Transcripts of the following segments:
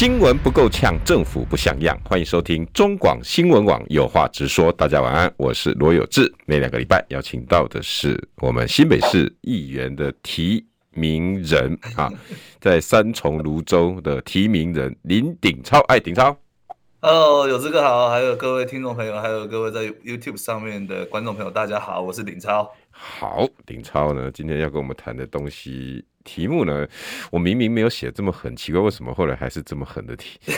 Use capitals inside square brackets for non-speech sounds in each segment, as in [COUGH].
新闻不够呛，政府不像样。欢迎收听中广新闻网有话直说。大家晚安，我是罗有志。每两个礼拜邀请到的是我们新北市议员的提名人啊，[LAUGHS] 在三重芦洲的提名人林鼎超。哎，鼎超，Hello，有志哥好，还有各位听众朋友，还有各位在 YouTube 上面的观众朋友，大家好，我是鼎超。好，鼎超呢，今天要跟我们谈的东西。题目呢？我明明没有写这么狠，奇怪为什么后来还是这么狠的题？[LAUGHS]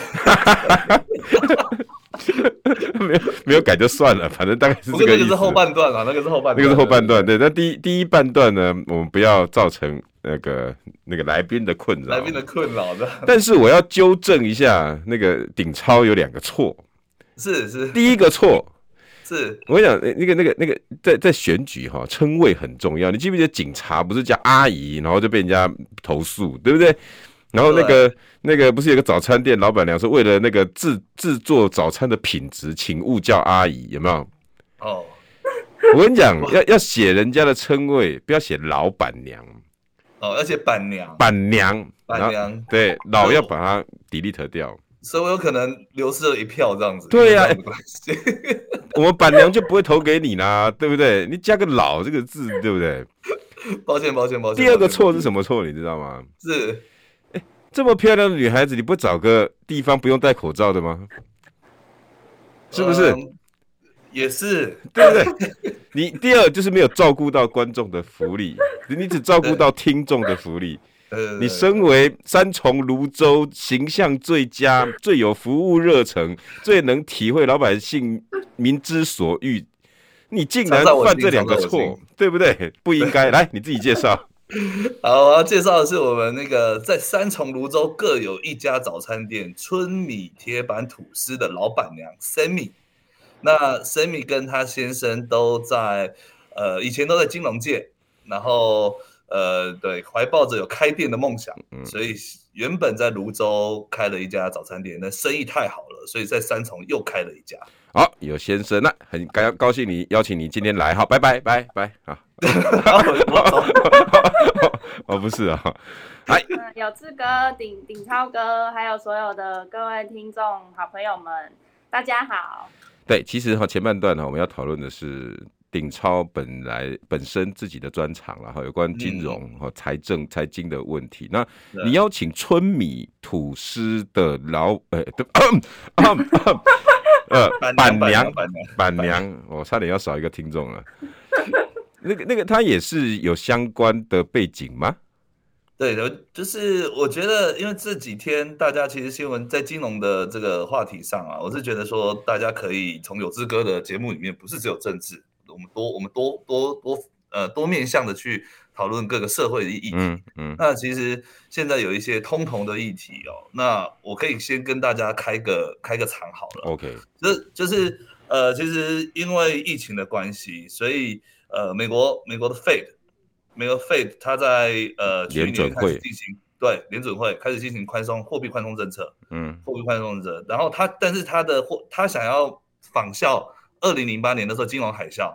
没有没有改就算了，反正大概是这个意思。那个是后半段啊，那个是后半段，那个是后半段。对，那第一第一半段呢，我们不要造成那个那个来宾的困扰，来宾的困扰的。但是我要纠正一下，那个顶超有两个错，是是，第一个错。是我跟你讲，那个、那个、那个，在在选举哈，称谓很重要。你记不记得警察不是叫阿姨，然后就被人家投诉，对不对？然后那个那个不是有个早餐店老板娘说，为了那个制制作早餐的品质，请勿叫阿姨，有没有？哦，我跟你讲，[LAUGHS] 要要写人家的称谓，不要写老板娘。哦，要写板娘。板娘，板娘，对，老要把它 delete 掉。所以我有可能流失了一票这样子。对呀、啊，[LAUGHS] 我们板娘就不会投给你啦，对不对？你加个“老”这个字，对不对？[LAUGHS] 抱歉，抱歉，抱歉。第二个错是什么错？你知道吗？是，哎，这么漂亮的女孩子，你不找个地方不用戴口罩的吗？是不是？嗯、也是，对不对？你第二就是没有照顾到观众的福利，你只照顾到听众的福利。你身为三重泸州形象最佳、最有服务热忱、最能体会老百姓民之所欲，你竟然犯这两个错，对不对？不应该。来，你自己介绍。[LAUGHS] 好，我要介绍的是我们那个在三重泸州各有一家早餐店春米铁板吐司的老板娘 Sammy。那 Sammy 跟他先生都在呃以前都在金融界，然后。呃，对，怀抱着有开店的梦想，嗯，所以原本在泸州开了一家早餐店，那生意太好了，所以在三重又开了一家。好，有先生，那很高高兴你邀请你今天来，好，拜拜拜拜啊。哦，不是啊，哎，有志哥、顶顶超哥，还有所有的各位听众好朋友们，大家好。对，其实哈前半段呢，我们要讨论的是。鼎超本来本身自己的专长，然后有关金融和财政财经的问题。那你邀请春米吐司的老呃 [COUGHS] 呃板娘板娘，我差点要少一个听众了。那个那个他也是有相关的背景吗？对的，就是我觉得，因为这几天大家其实新闻在金融的这个话题上啊，我是觉得说大家可以从有志哥的节目里面，不是只有政治。我们多，我们多多多呃多面向的去讨论各个社会的议题。嗯嗯。那其实现在有一些通膨的议题哦，那我可以先跟大家开个开个场好了。OK。就就是呃，其实因为疫情的关系，所以呃，美国美国的 Fed，美国 Fed 它在呃去年开始进行对联准会开始进行宽松货币宽松政策。嗯。货币宽松政策，然后它但是它的货，它想要仿效二零零八年的时候金融海啸。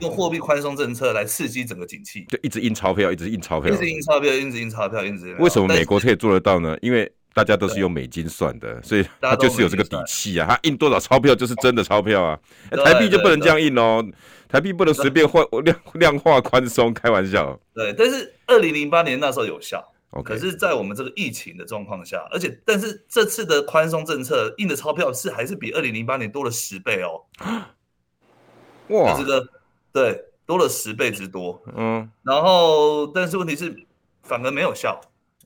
用货币宽松政策来刺激整个景气，就一直印钞票，一直印钞票，一直印钞票，一直印钞票，一直。为什么美国可以做得到呢？因为大家都是用美金算的，所以他就是有这个底气啊。他印多少钞票就是真的钞票啊。台币就不能这样印哦，台币不能随便换 [LAUGHS] 量量化宽松，开玩笑。对，但是二零零八年那时候有效。可是，在我们这个疫情的状况下，而且但是这次的宽松政策印的钞票是还是比二零零八年多了十倍哦。哇，这个。对，多了十倍之多。嗯，然后，但是问题是，反而没有效。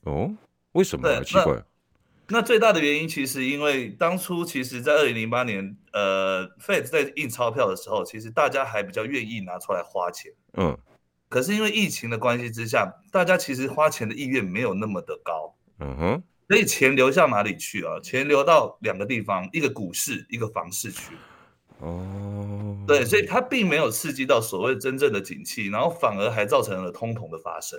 哦，为什么？奇怪。那最大的原因，其实因为当初，其实，在二零零八年，呃，Fed 在印钞票的时候，其实大家还比较愿意拿出来花钱。嗯。可是因为疫情的关系之下，大家其实花钱的意愿没有那么的高。嗯哼。所以钱流向哪里去啊？钱流到两个地方，一个股市，一个房市去。哦，对，所以它并没有刺激到所谓真正的景气，然后反而还造成了通膨的发生。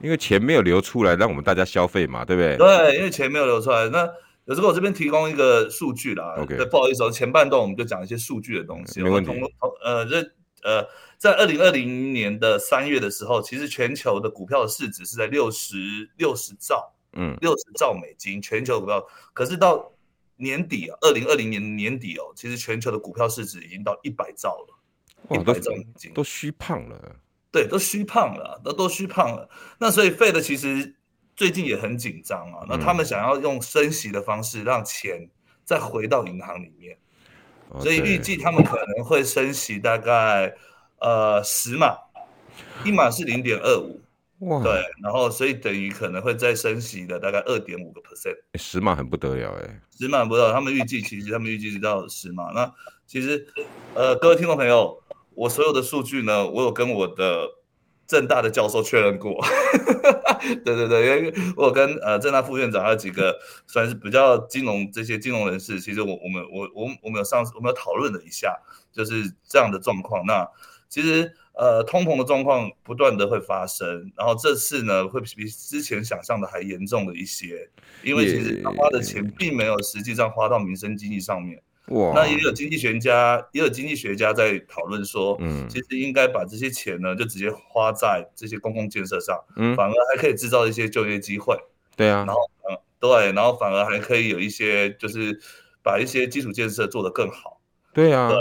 因为钱没有流出来，让我们大家消费嘛，对不对？对，因为钱没有流出来。那有时候我这边提供一个数据啦。OK，不好意思，前半段我们就讲一些数据的东西。没问题。呃，这呃，在二零二零年的三月的时候，其实全球的股票的市值是在六十六十兆，嗯，六十兆美金，全球股票。可是到年底啊，二零二零年年底哦，其实全球的股票市值已经到一百兆了，一百兆美金，都虚胖了。对，都虚胖了，都都虚胖了。那所以 Fed 其实最近也很紧张啊。那他们想要用升息的方式让钱再回到银行里面，嗯、所以预计他们可能会升息大概呃十码，一码是零点二五，哇，对，然后所以等于可能会再升息的大概二点五个 percent，十码很不得了哎，十码不得了，他们预计其实他们预计是到十码。那其实呃各位听众朋友。我所有的数据呢，我有跟我的正大的教授确认过，[LAUGHS] 对对对，因为我有跟呃正大副院长还有几个算是比较金融这些金融人士，其实我我们我我我们有上我们有讨论了一下，就是这样的状况。那其实呃通膨的状况不断的会发生，然后这次呢会比之前想象的还严重了一些，因为其实他花的钱并没有实际上花到民生经济上面。哇，那也有经济学家，也有经济学家在讨论说，嗯，其实应该把这些钱呢，就直接花在这些公共建设上，嗯，反而还可以制造一些就业机会，对啊，然后，嗯，对，然后反而还可以有一些，就是把一些基础建设做得更好，对啊，对，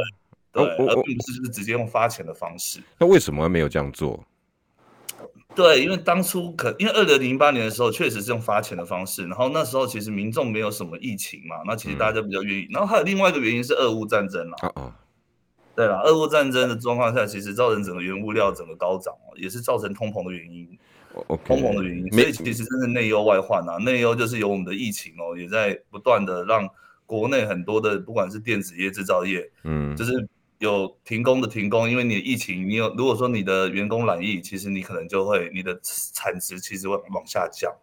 对，而并不是就是直接用发钱的方式。那为什么没有这样做？对，因为当初可，因为二零零八年的时候确实是用发钱的方式，然后那时候其实民众没有什么疫情嘛，那其实大家比较愿意。嗯、然后还有另外一个原因是俄乌战争啦。哦哦，对了，俄乌战争的状况下，其实造成整个原物料整个高涨哦，也是造成通膨的原因。Okay, 通膨的原因，所以其实真是内忧外患啊。内忧就是有我们的疫情哦，也在不断的让国内很多的不管是电子业、制造业，嗯，就是。有停工的停工，因为你的疫情，你有如果说你的员工染疫，其实你可能就会你的产值其实会往下降。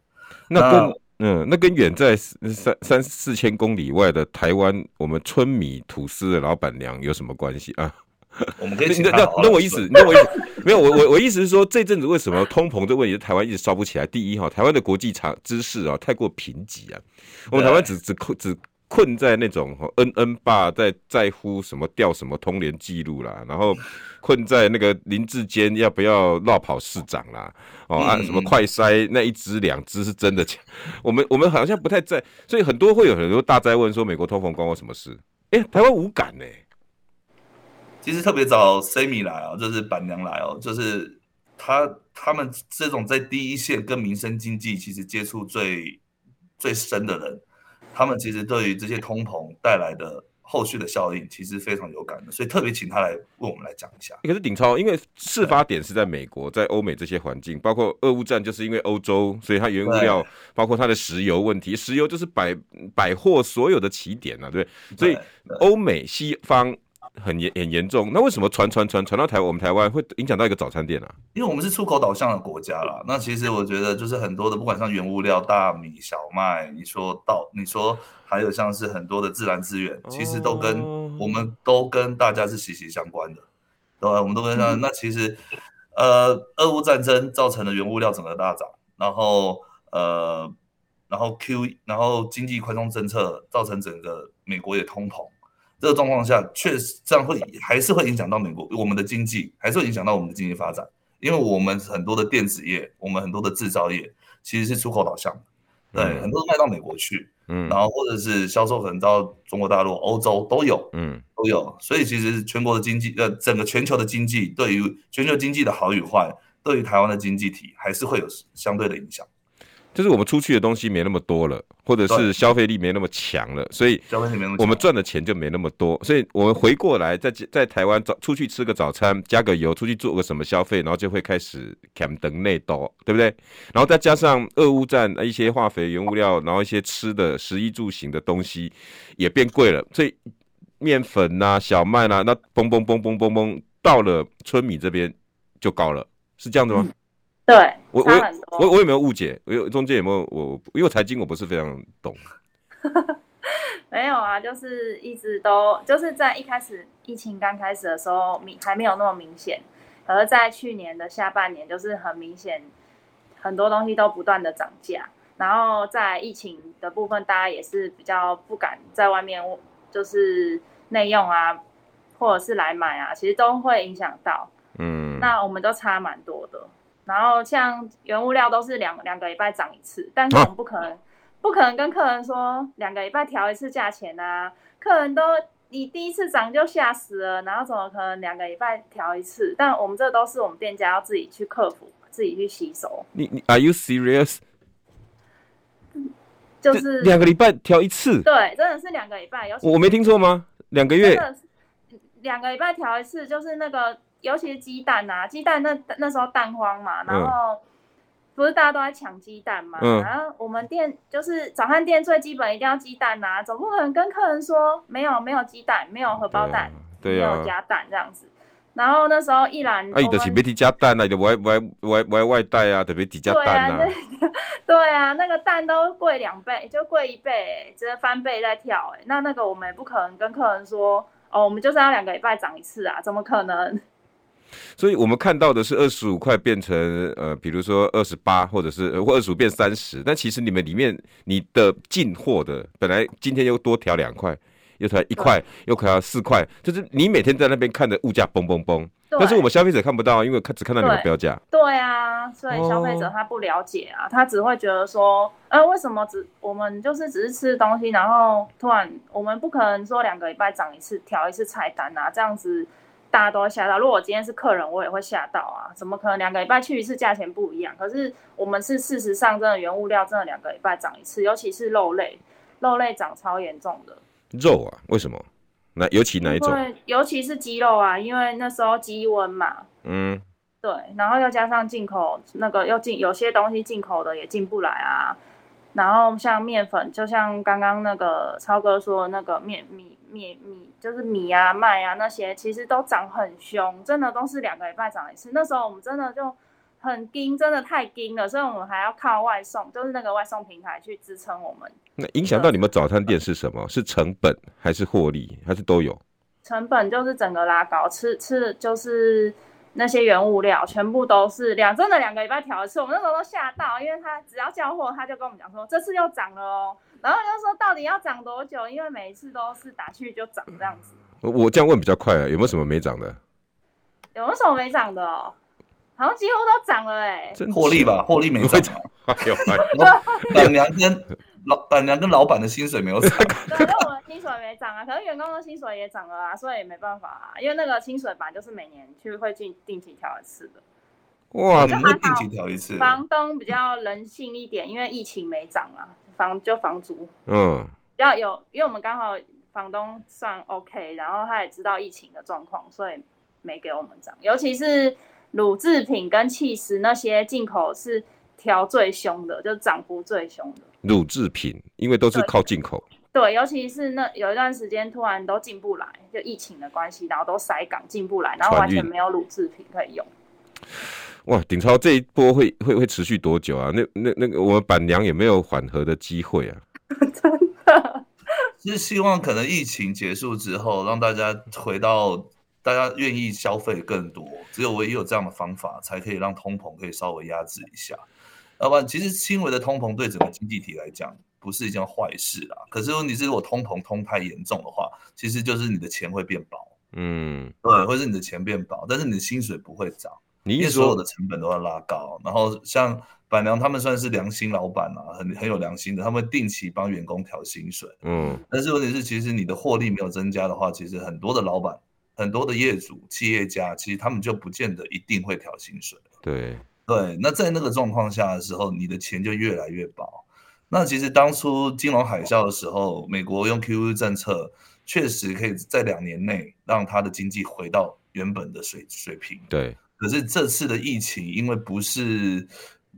那跟那嗯，那跟远在三三四千公里外的台湾，我们春米吐司的老板娘有什么关系啊？[LAUGHS] 我们可以那那那我意思，那我意思没有，我我我意思是说，这阵子为什么通膨这问题台湾一直烧不起来？第一哈，台湾的国际场知识啊太过贫瘠啊，我们台湾只只只。困在那种恩恩爸在在乎什么调什么通联记录啦，然后困在那个林志坚要不要落跑市长啦，哦按、啊、什么快筛那一只两只是真的假？[LAUGHS] 我们我们好像不太在，所以很多会有很多大灾问说美国通膨关我什么事？哎、欸，台湾无感呢、欸。其实特别找 Sammy 来哦，就是板娘来哦，就是他他们这种在第一线跟民生经济其实接触最最深的人。他们其实对于这些通膨带来的后续的效应，其实非常有感的，所以特别请他来为我们来讲一下。可是鼎超，因为事发点是在美国，在欧美这些环境，包括俄乌战，就是因为欧洲，所以它原物料，包括它的石油问题，石油就是百百货所有的起点啊，对，所以欧美西方。很严很严重，那为什么传传传传到台我们台湾会影响到一个早餐店啊？因为我们是出口导向的国家啦。那其实我觉得就是很多的，不管像原物料、大米、小麦，你说到你说还有像是很多的自然资源，其实都跟、哦、我们都跟大家是息息相关的，对，我们都跟上。嗯、那其实呃，俄乌战争造成了原物料整个大涨，然后呃，然后 Q，然后经济宽松政策造成整个美国也通膨。这个状况下，确实这样会还是会影响到美国我们的经济，还是会影响到我们的经济发展，因为我们很多的电子业，我们很多的制造业其实是出口导向，对，嗯、很多都卖到美国去，嗯，然后或者是销售可能到中国大陆、欧洲都有，嗯，都有，所以其实全国的经济，呃，整个全球的经济，对于全球经济的好与坏，对于台湾的经济体还是会有相对的影响。就是我们出去的东西没那么多了，或者是消费力没那么强了，所以我们赚的钱就没那么多，所以我们回过来在在台湾早出去吃个早餐，加个油，出去做个什么消费，然后就会开始砍等内斗，对不对？然后再加上俄乌战一些化肥原物料，然后一些吃的食衣住行的东西也变贵了，所以面粉呐、啊、小麦呐、啊，那嘣嘣嘣嘣嘣嘣到了春米这边就高了，是这样子吗？嗯对，我我我我有没有误解？我有中间有没有我？因为财经我不是非常懂。[LAUGHS] 没有啊，就是一直都就是在一开始疫情刚开始的时候，明还没有那么明显，而在去年的下半年，就是很明显，很多东西都不断的涨价。然后在疫情的部分，大家也是比较不敢在外面，就是内用啊，或者是来买啊，其实都会影响到。嗯，那我们都差蛮多的。然后像原物料都是两两个礼拜涨一次，但是我们不可能、啊、不可能跟客人说两个礼拜调一次价钱啊，客人都你第一次涨就吓死了，然后怎么可能两个礼拜调一次？但我们这都是我们店家要自己去克服，自己去吸收。你你 Are you serious？就是两个礼拜调一次，对，真的是两个礼拜。有我没听错吗？两个月，两个礼拜调一次，就是那个，尤其是鸡蛋啊，鸡蛋那那时候蛋荒嘛，然后不是大家都在抢鸡蛋嘛，嗯、然后我们店就是早餐店最基本一定要鸡蛋啊，总不可能跟客人说没有没有鸡蛋，没有荷包蛋，对啊、没有加蛋这样子。然后那时候一兰，啊，伊就是别提加蛋啊，就外外外外外带啊，特别提加蛋啊。[LAUGHS] 对啊，那个蛋都贵两倍，就贵一倍，直接翻倍在跳哎。那那个我们也不可能跟客人说，哦，我们就是要两个礼拜涨一次啊，怎么可能？所以我们看到的是二十五块变成呃，比如说二十八，或者是或二十五变三十，但其实你们里面你的进货的本来今天又多调两块。又调一块，又可要四块，就是你每天在那边看的物价嘣嘣嘣，但是我们消费者看不到，因为看只看到你的标价。对啊，所以消费者他不了解啊，他只会觉得说，呃，为什么只我们就是只是吃东西，然后突然我们不可能说两个礼拜涨一次，调一次菜单啊，这样子大家都会吓到。如果我今天是客人，我也会吓到啊，怎么可能两个礼拜去一次价钱不一样？可是我们是事实上真的原物料真的两个礼拜涨一次，尤其是肉类，肉类涨超严重的。肉啊？为什么？那尤其哪一种？尤其是鸡肉啊，因为那时候鸡瘟嘛。嗯。对，然后又加上进口那个又进有些东西进口的也进不来啊。然后像面粉，就像刚刚那个超哥说的那个面米面米，就是米啊麦啊那些，其实都涨很凶，真的都是两个礼拜涨一次。那时候我们真的就。很惊，真的太惊了，所以我们还要靠外送，就是那个外送平台去支撑我们。那影响到你们早餐店是什么？是成本还是获利，还是都有？成本就是整个拉高，吃吃就是那些原物料全部都是两，真的两个礼拜调一次，我们那时候都吓到，因为他只要交货，他就跟我们讲说这次又涨了哦，然后就说到底要涨多久？因为每一次都是打去就涨这样子。我我这样问比较快啊，有没有什么没涨的？有没有什么没涨的哦？好像几乎都涨了哎、欸，获利吧，获利没涨。哎呦 [LAUGHS] 板娘跟老板娘跟老板的薪水没有涨，对，我们薪水没涨啊，可是员工的薪水也涨了啊，所以也没办法啊，因为那个薪水本来就是每年去会进定期调一次的。哇，你会定期调一次？房东比较人性一点，因为疫情没涨啊，房就房租，嗯，要有，因为我们刚好房东算 OK，然后他也知道疫情的状况，所以没给我们涨，尤其是。乳制品跟气食那些进口是调最凶的，就涨幅最凶的。乳制品，因为都是靠进口对。对，尤其是那有一段时间突然都进不来，就疫情的关系，然后都塞港进不来，然后完全没有乳制品可以用。哇，顶超这一波会会会持续多久啊？那那那个我们板娘也没有缓和的机会啊。[LAUGHS] 真的，是希望可能疫情结束之后，让大家回到。大家愿意消费更多，只有唯一有这样的方法，才可以让通膨可以稍微压制一下。要不然，其实轻微的通膨对整个经济体来讲不是一件坏事啦。可是问题是，如果通膨通太严重的话，其实就是你的钱会变薄。嗯，对，会是你的钱变薄，但是你的薪水不会涨，因为所有的成本都要拉高。然后像板娘他们算是良心老板啊，很很有良心的，他们定期帮员工调薪水。嗯，但是问题是，其实你的获利没有增加的话，其实很多的老板。很多的业主、企业家，其实他们就不见得一定会调薪水。对对，那在那个状况下的时候，你的钱就越来越薄。那其实当初金融海啸的时候，美国用 QE 政策，确实可以在两年内让它的经济回到原本的水水平。对。可是这次的疫情，因为不是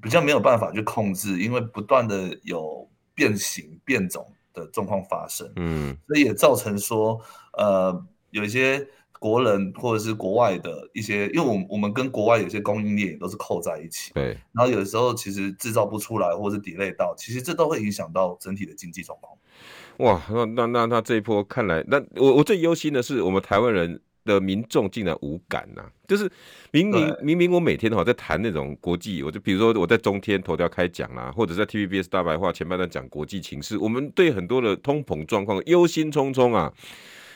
比较没有办法去控制，因为不断的有变形变种的状况发生，嗯，所以也造成说，呃，有一些。国人或者是国外的一些，因为我们我们跟国外有些供应链也都是扣在一起，对。然后有的时候其实制造不出来，或者是 delay 到，其实这都会影响到整体的经济状况。哇，那那那那这一波看来，那我我最忧心的是我们台湾人的民众竟然无感呐、啊，就是明明明明我每天哈在谈那种国际，我就比如说我在中天头条开讲啦，或者在 TVBS 大白话前半段讲国际情势，我们对很多的通膨状况忧心忡忡啊。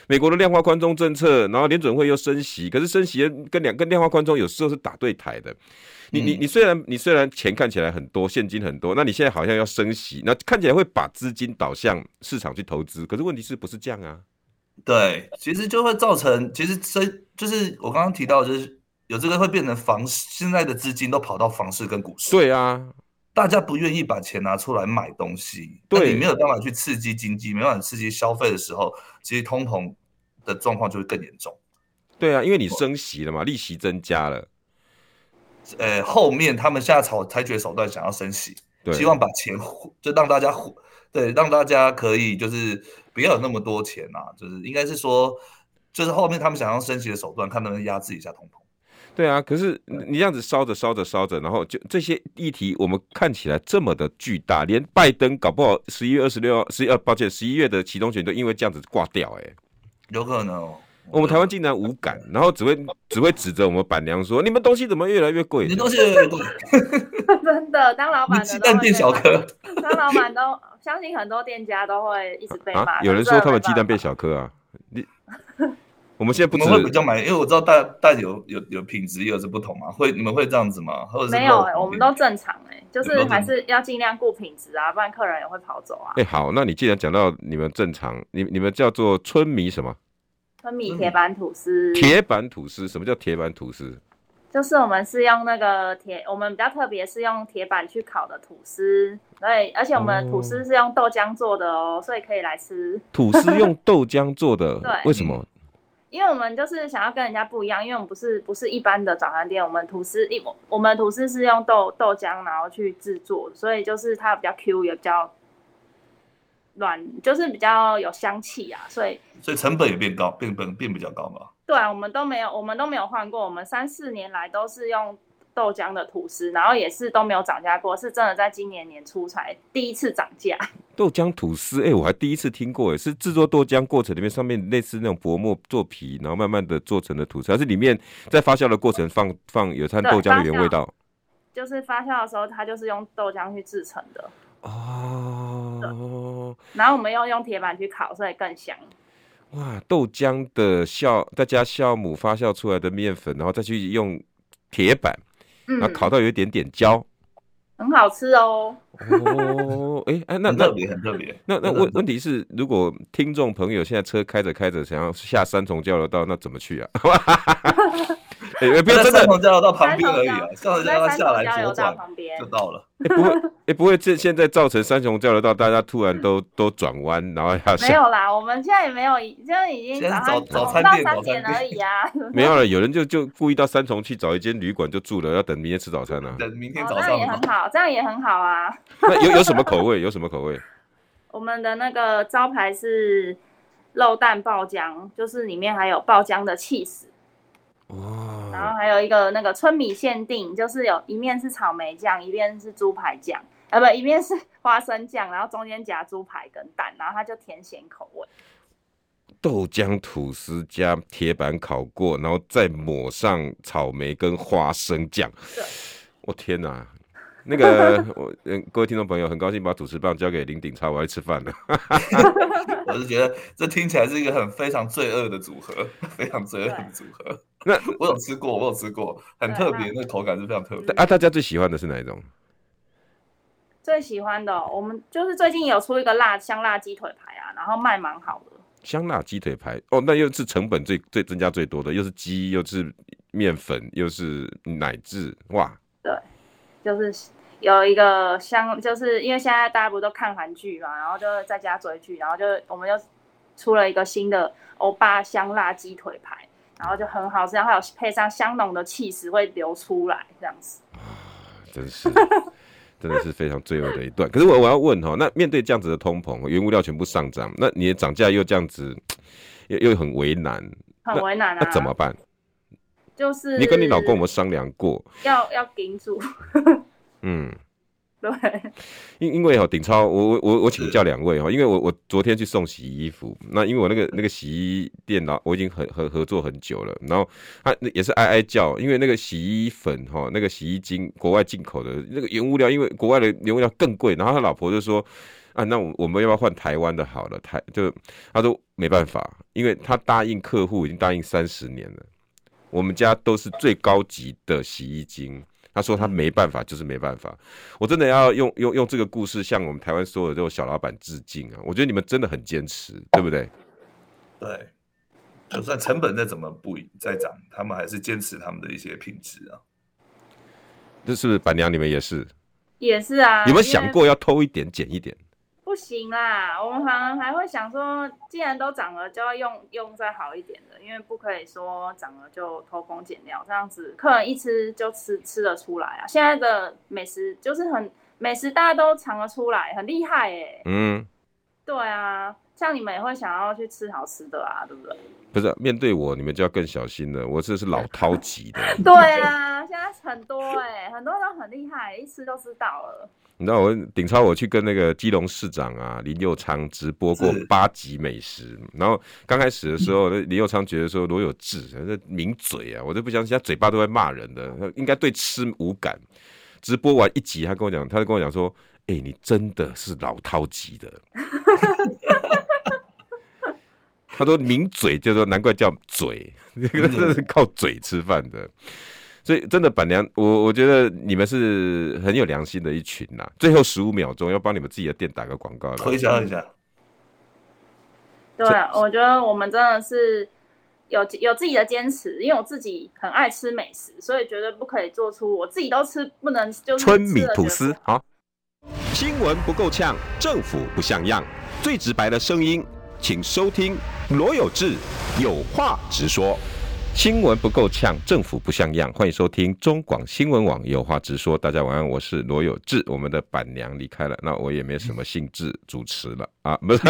美国的量化宽松政策，然后联准会又升息，可是升息跟两跟量化宽松有时候是打对台的。你你你虽然你虽然钱看起来很多，现金很多，那你现在好像要升息，那看起来会把资金导向市场去投资，可是问题是不是这样啊？对，其实就会造成，其实这就是我刚刚提到，就是有这个会变成房市，现在的资金都跑到房市跟股市。对啊，大家不愿意把钱拿出来买东西，对，你没有办法去刺激经济，没办法刺激消费的时候，其实通膨的状况就会更严重。对啊，因为你升息了嘛，利息增加了。呃，后面他们现在采采取手段想要升息，希望把钱就让大家对，让大家可以就是不要有那么多钱啊，就是应该是说，就是后面他们想要升息的手段，看能不能压制一下通膨。对啊，可是你这样子烧着烧着烧着，然后就这些议题，我们看起来这么的巨大，连拜登搞不好十一月二十六号，十一呃，抱歉，十一月的期中选都因为这样子挂掉，哎，有可能哦。我们台湾竟然无感，然后只会只会指着我们板娘说：“你们东西怎么越来越贵？”你东西越来越贵，[LAUGHS] 真的，当老板的鸡蛋变小颗，当老板都相信很多店家都会一直被骂、啊。有人说他们鸡蛋变小颗啊，你 [LAUGHS] 我们现在不知道会比较买，因为我知道大大有有有品质有是不同嘛，会你们会这样子吗？或者是没有、欸，我们都正常哎、欸，就是还是要尽量顾品质啊，不然客人也会跑走啊。哎、欸，好，那你既然讲到你们正常，你你们叫做春米什么？春米铁板吐司，铁板吐司，什么叫铁板吐司？就是我们是用那个铁，我们比较特别是用铁板去烤的吐司，对，而且我们吐司是用豆浆做的哦，所以可以来吃。吐司用豆浆做的，[LAUGHS] 对，为什么？因为我们就是想要跟人家不一样，因为我们不是不是一般的早餐店，我们吐司一我们吐司是用豆豆浆然后去制作，所以就是它比较 Q 也比较。软就是比较有香气啊，所以所以成本也变高，变本变比较高嘛。对啊，我们都没有，我们都没有换过，我们三四年来都是用豆浆的吐司，然后也是都没有涨价过，是真的在今年年初才第一次涨价。[LAUGHS] 豆浆吐司，哎、欸，我还第一次听过，哎，是制作豆浆过程里面上面类似那种薄膜做皮，然后慢慢的做成的吐司，还是里面在发酵的过程放放有掺豆浆的原味道？就是发酵的时候，它就是用豆浆去制成的。哦，然后我们又用铁板去烤，所以更香。哇，豆浆的酵再加酵母发酵出来的面粉，然后再去用铁板，然后烤到有一点点焦，很好吃哦。哦，哎哎，那那特别，很特别。那那问问题是，如果听众朋友现在车开着开着，想要下三重交流道，那怎么去啊？[LAUGHS] 哎、欸，不要真的，三重交流道旁边而已啊，上次让他下来左转就到了。不会，哎、欸，不会，这现在造成三重交流道，大家突然都都转弯，然后要下。没有啦，我们现在也没有，现在已经早早餐店早餐店而已啊。[LAUGHS] 没有了，有人就就故意到三重去找一间旅馆就住了，要等明天吃早餐呢、啊。等明天早上、哦、也很好，这样也很好啊。那有有什么口味？有什么口味？[LAUGHS] 我们的那个招牌是肉蛋爆浆，就是里面还有爆浆的起司。哦，然后还有一个那个春米限定，就是有一面是草莓酱，一面是猪排酱，啊不，一面是花生酱，然后中间夹猪排跟蛋，然后它就甜咸口味。豆浆吐司加铁板烤过，然后再抹上草莓跟花生酱。我天哪！那个 [LAUGHS] 我嗯，各位听众朋友，很高兴把主持棒交给林鼎超，我要吃饭了。[LAUGHS] 我是觉得这听起来是一个很非常罪恶的组合，[LAUGHS] 非常罪恶的组合。那我有吃过，我有吃过，很特别，那个口感是非常特别。啊，大家最喜欢的是哪一种？最喜欢的，我们就是最近有出一个辣香辣鸡腿排啊，然后卖蛮好的。香辣鸡腿排哦，那又是成本最最增加最多的，又是鸡，又是面粉，又是奶制，哇！对。就是有一个香，就是因为现在大家不都看韩剧嘛，然后就在家追剧，然后就我们就出了一个新的欧巴香辣鸡腿排，然后就很好吃，然后有配上香浓的气势会流出来，这样子。啊，真是，[LAUGHS] 真的是非常罪恶的一段。可是我我要问哈，那面对这样子的通膨，原物料全部上涨，那你的涨价又这样子，又又很为难，很为难啊，那怎么办？就是你跟你老公有没有商量过？要要顶住。嗯，[LAUGHS] 对，因因为哈，顶超，我我我我请教两位哈，[LAUGHS] 因为我我昨天去送洗衣服，那因为我那个那个洗衣店呢，我已经很合合作很久了，然后他也是哀哀叫，因为那个洗衣粉哈，那个洗衣精国外进口的那个原物料，因为国外的原物料更贵，然后他老婆就说啊，那我我们要不要换台湾的好了？台就他说没办法，因为他答应客户已经答应三十年了，我们家都是最高级的洗衣精。他说他没办法，就是没办法。我真的要用用用这个故事向我们台湾所有的这种小老板致敬啊！我觉得你们真的很坚持，对不对？对，就算成本再怎么不再涨，他们还是坚持他们的一些品质啊。这是不是板娘？你们也是？也是啊。有没有想过要偷一点、减一点？不行啦，我们反而还会想说，既然都涨了，就要用用再好一点的，因为不可以说涨了就偷工减料，这样子客人一吃就吃吃得出来啊。现在的美食就是很美食，大家都尝得出来，很厉害哎、欸。嗯，对啊，像你们也会想要去吃好吃的啊，对不对？不是，面对我，你们就要更小心了。我这是老饕级的。[LAUGHS] 对啊，现在很多哎、欸，很多都很厉害，一吃就知道了。你知道我顶超，我去跟那个基隆市长啊林佑昌直播过八集美食，然后刚开始的时候，林佑昌觉得说罗有志这名嘴啊，我都不相信他嘴巴都会骂人的，他应该对吃无感。直播完一集，他跟我讲，他就跟我讲说：“哎、欸，你真的是老饕级的。” [LAUGHS] [LAUGHS] 他说名嘴，就说难怪叫嘴，这个是靠嘴吃饭的。所以真的板娘，我我觉得你们是很有良心的一群呐。最后十五秒钟要帮你们自己的店打个广告，推销一下。对，我觉得我们真的是有有自己的坚持，因为我自己很爱吃美食，所以绝对不可以做出我自己都吃不能就是春米吐司。好，新闻不够呛，政府不像样，最直白的声音，请收听罗有志有话直说。新闻不够呛，政府不像样。欢迎收听中广新闻网，有话直说。大家晚安，我是罗有志。我们的板娘离开了，那我也没什么兴致主持了啊，[LAUGHS] 不是。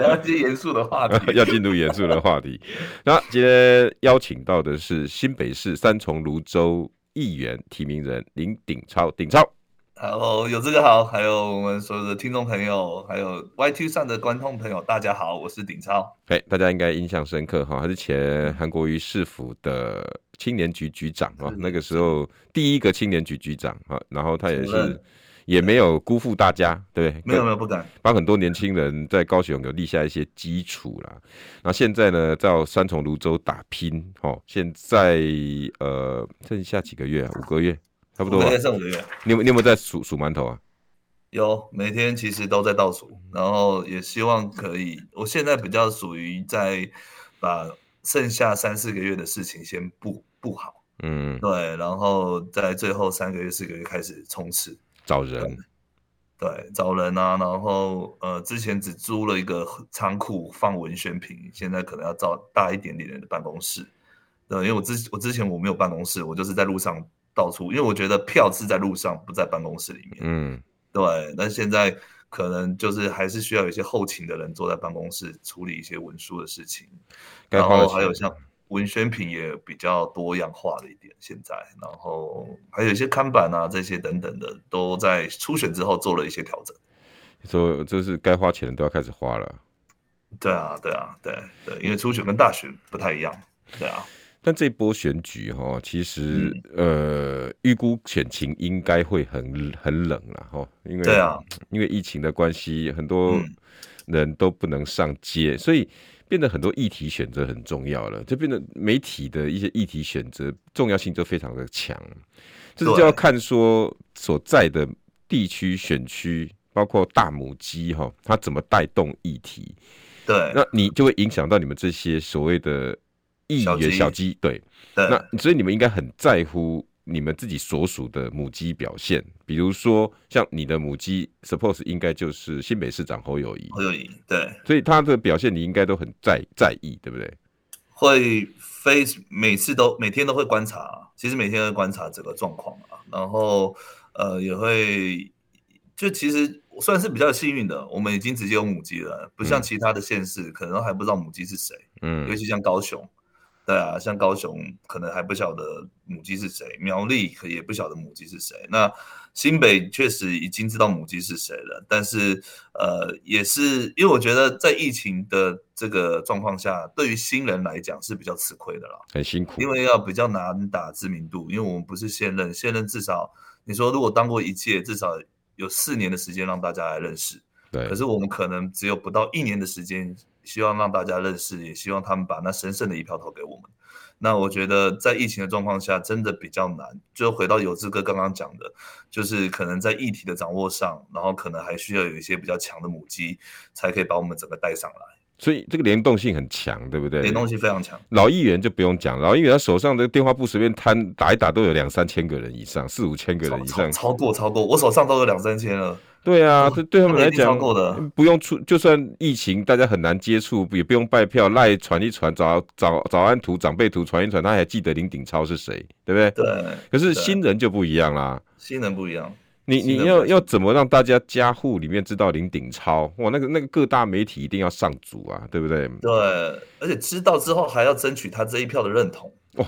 要进严肃的话题，[LAUGHS] 要进入严肃的话题。那今天邀请到的是新北市三重芦洲议员提名人林鼎超，鼎超。Hello，有这个好，还有我们所有的听众朋友，还有 YT 上的观众朋友，大家好，我是鼎超。哎，大家应该印象深刻哈，他是前韩国瑜市府的青年局局长啊，那个时候第一个青年局局长啊，然后他也是也没有辜负大家，对不对？没有没有不敢，帮很多年轻人在高雄有立下一些基础啦。然后现在呢，在三重泸州打拼哦，现在呃剩下几个月啊，五个月。差不多，每天剩五个月。你有你有没有在数数馒头啊？有，每天其实都在倒数，然后也希望可以。我现在比较属于在把剩下三四个月的事情先布布好，嗯，对，然后在最后三个月四个月开始冲刺找人对，对，找人啊，然后呃，之前只租了一个仓库放文宣品，现在可能要造大一点点的办公室。对，因为我之我之前我没有办公室，我就是在路上。到处，因为我觉得票是在路上，不在办公室里面。嗯，对。那现在可能就是还是需要有一些后勤的人坐在办公室处理一些文书的事情。然后还有像文宣品也比较多样化了一点。现在，然后还有一些看板啊这些等等的，都在初选之后做了一些调整。说就是该花钱的都要开始花了。对啊，对啊，对对，因为初选跟大选不太一样。对啊。但这波选举哈，其实呃，预估选情应该会很很冷了哈，因为对啊，因为疫情的关系，很多人都不能上街，所以变得很多议题选择很重要了，就变得媒体的一些议题选择重要性就非常的强，这就要看说所在的地区选区，包括大母鸡哈，它怎么带动议题，对，那你就会影响到你们这些所谓的。议员小鸡对，对，那所以你们应该很在乎你们自己所属的母鸡表现，比如说像你的母鸡，suppose 应该就是新北市长侯友谊，侯友谊对，所以他的表现你应该都很在在意，对不对？会非每次都每天都会观察，其实每天都会观察这个状况啊，然后呃也会就其实算是比较幸运的，我们已经直接有母鸡了，不像其他的县市、嗯、可能还不知道母鸡是谁，嗯，尤其像高雄。对啊，像高雄可能还不晓得母鸡是谁，苗栗可也不晓得母鸡是谁。那新北确实已经知道母鸡是谁了，但是呃，也是因为我觉得在疫情的这个状况下，对于新人来讲是比较吃亏的啦，很辛苦，因为要比较难打知名度，因为我们不是现任，现任至少你说如果当过一届，至少有四年的时间让大家来认识。对，可是我们可能只有不到一年的时间。希望让大家认识，也希望他们把那神圣的一票投给我们。那我觉得在疫情的状况下，真的比较难。就回到有志哥刚刚讲的，就是可能在议题的掌握上，然后可能还需要有一些比较强的母鸡，才可以把我们整个带上来。所以这个联动性很强，对不对？联动性非常强。老议员就不用讲，老议员他手上的电话簿随便摊打一打，都有两三千个人以上，四五千个人以上，超，超，过超过，我手上都有两三千了。对啊，这对他们来讲，不用出，就算疫情大家很难接触，也不用拜票，赖传一传，早早早安图、长辈图传一传，他还记得林鼎超是谁，对不对？对。可是新人就不一样啦，新人不一样。你你要要怎么让大家家户里面知道林鼎超？哇，那个那个各大媒体一定要上主啊，对不对？对，而且知道之后还要争取他这一票的认同。哇，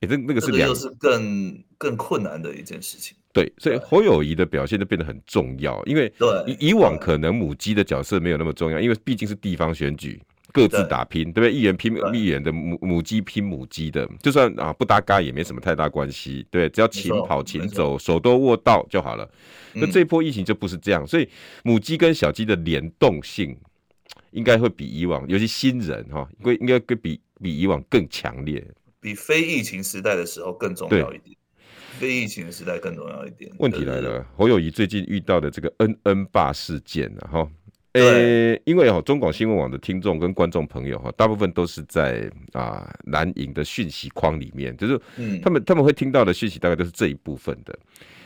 哎、欸、这那个是两，这个又是更更困难的一件事情。对，所以侯友谊的表现就变得很重要，因为以以往可能母鸡的角色没有那么重要，因为毕竟是地方选举，各自打拼，对，不对？一人拼一人的母母鸡拼母鸡的，就算啊不搭嘎也没什么太大关系，对，只要勤跑勤走，手都握到就好了。那这一波疫情就不是这样，所以母鸡跟小鸡的联动性应该会比以往，尤其新人哈，会应该会比比以往更强烈，比非疫情时代的时候更重要一点。非疫情的时代更重要一点。问题来了，侯友宜最近遇到的这个恩恩爸事件啊，哈，呃，因为哈中广新闻网的听众跟观众朋友哈，大部分都是在啊蓝营的讯息框里面，就是他们他们会听到的讯息大概都是这一部分的。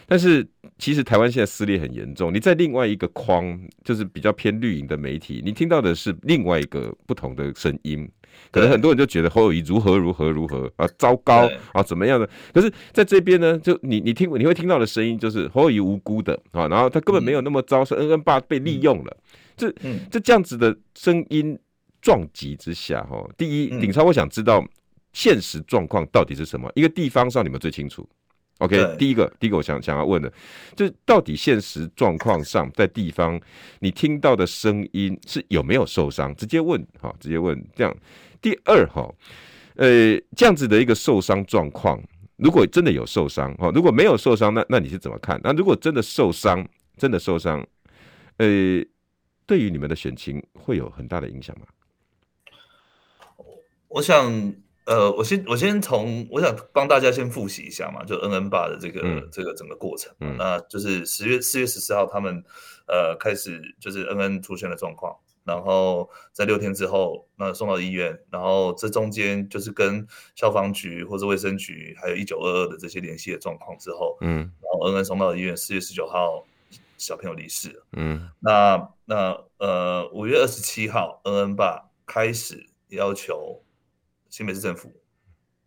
但是其实台湾现在撕裂很严重，你在另外一个框，就是比较偏绿营的媒体，你听到的是另外一个不同的声音。可能很多人就觉得侯友谊如何如何如何啊，糟糕啊，怎么样的？可是在这边呢，就你你听你会听到的声音就是侯友谊无辜的啊，然后他根本没有那么糟，是恩恩爸被利用了。这这这样子的声音撞击之下，哈，第一，鼎超，我想知道现实状况到底是什么？一个地方上你们最清楚。OK，第一个第一个我想想要问的，就是到底现实状况上在地方你听到的声音是有没有受伤？直接问哈，直接问这样。第二哈，呃，这样子的一个受伤状况，如果真的有受伤哈，如果没有受伤，那那你是怎么看？那如果真的受伤，真的受伤，呃，对于你们的选情会有很大的影响吗？我想，呃，我先我先从我想帮大家先复习一下嘛，就恩恩爸的这个、嗯、这个整个过程，嗯，那就是十月四月十四号他们呃开始就是恩恩出现了状况。然后在六天之后，那送到医院，然后这中间就是跟消防局或者卫生局，还有一九二二的这些联系的状况之后，嗯，然后恩恩送到医院，四月十九号小朋友离世了，嗯，那那呃五月二十七号，恩恩爸开始要求新北市政府，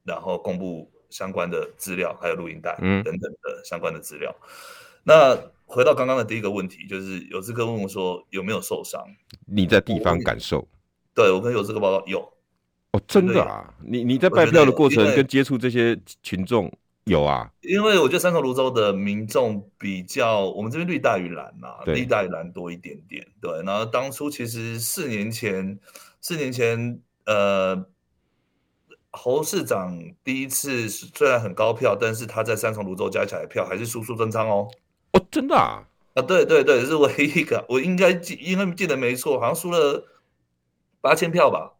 然后公布相关的资料，还有录音带等等的相关的资料，那。回到刚刚的第一个问题，就是有志哥问我说有没有受伤？你在地方感受？我对我跟有志哥报告有哦，真的啊！你你在拜票的过程跟接触这些群众有啊？因为我觉得三重泸州的民众比较，我们这边绿大于蓝嘛，绿大于蓝多一点点。对，然后当初其实四年前，四年前呃，侯市长第一次虽然很高票，但是他在三重芦洲加起来的票还是输苏贞昌哦。哦，真的啊！啊，对对对，是唯一一个，我应该记，应该记得没错，好像输了八千票吧？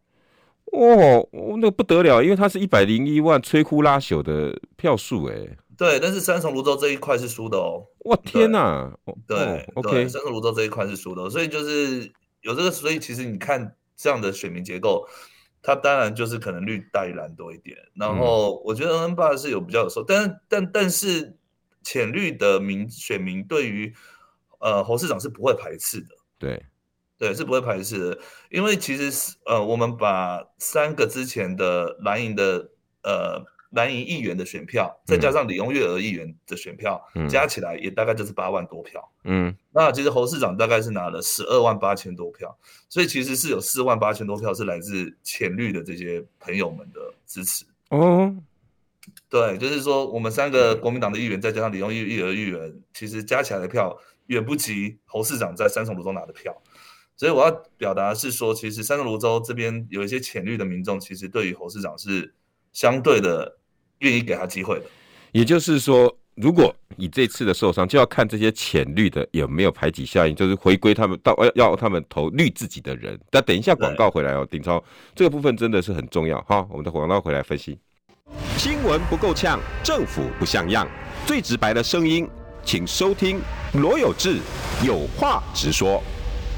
哦，那个不得了，因为他是一百零一万摧枯拉朽的票数，哎，对，但是三重芦洲这一块是输的哦。哇，天哪！对，对，OK，三重芦洲这一块是输的，所以就是有这个，所以其实你看这样的选民结构，它当然就是可能绿大于蓝多一点。然后我觉得恩恩爸是有比较有说，但但但，但是。浅绿的民选民对于呃侯市长是不会排斥的，对对是不会排斥的，因为其实呃我们把三个之前的蓝营的呃蓝营议员的选票，再加上李翁月娥议员的选票，嗯、加起来也大概就是八万多票。嗯，那其实侯市长大概是拿了十二万八千多票，所以其实是有四万八千多票是来自浅绿的这些朋友们的支持。哦，对，就是说我们三个国民党的议员，再加上李翁月娥议员，其实加起来的票远不及侯市长在三重芦洲拿的票。所以我要表达的是说，其实三重芦洲这边有一些浅绿的民众，其实对于侯市长是相对的。愿意给他机会的，也就是说，如果你这次的受伤，就要看这些浅绿的有没有排挤效应，就是回归他们到要要他们投绿自己的人。但等一下广告回来哦，丁超这个部分真的是很重要。哈，我们的广告回来分析。新闻不够呛，政府不像样，最直白的声音，请收听罗有志有话直说。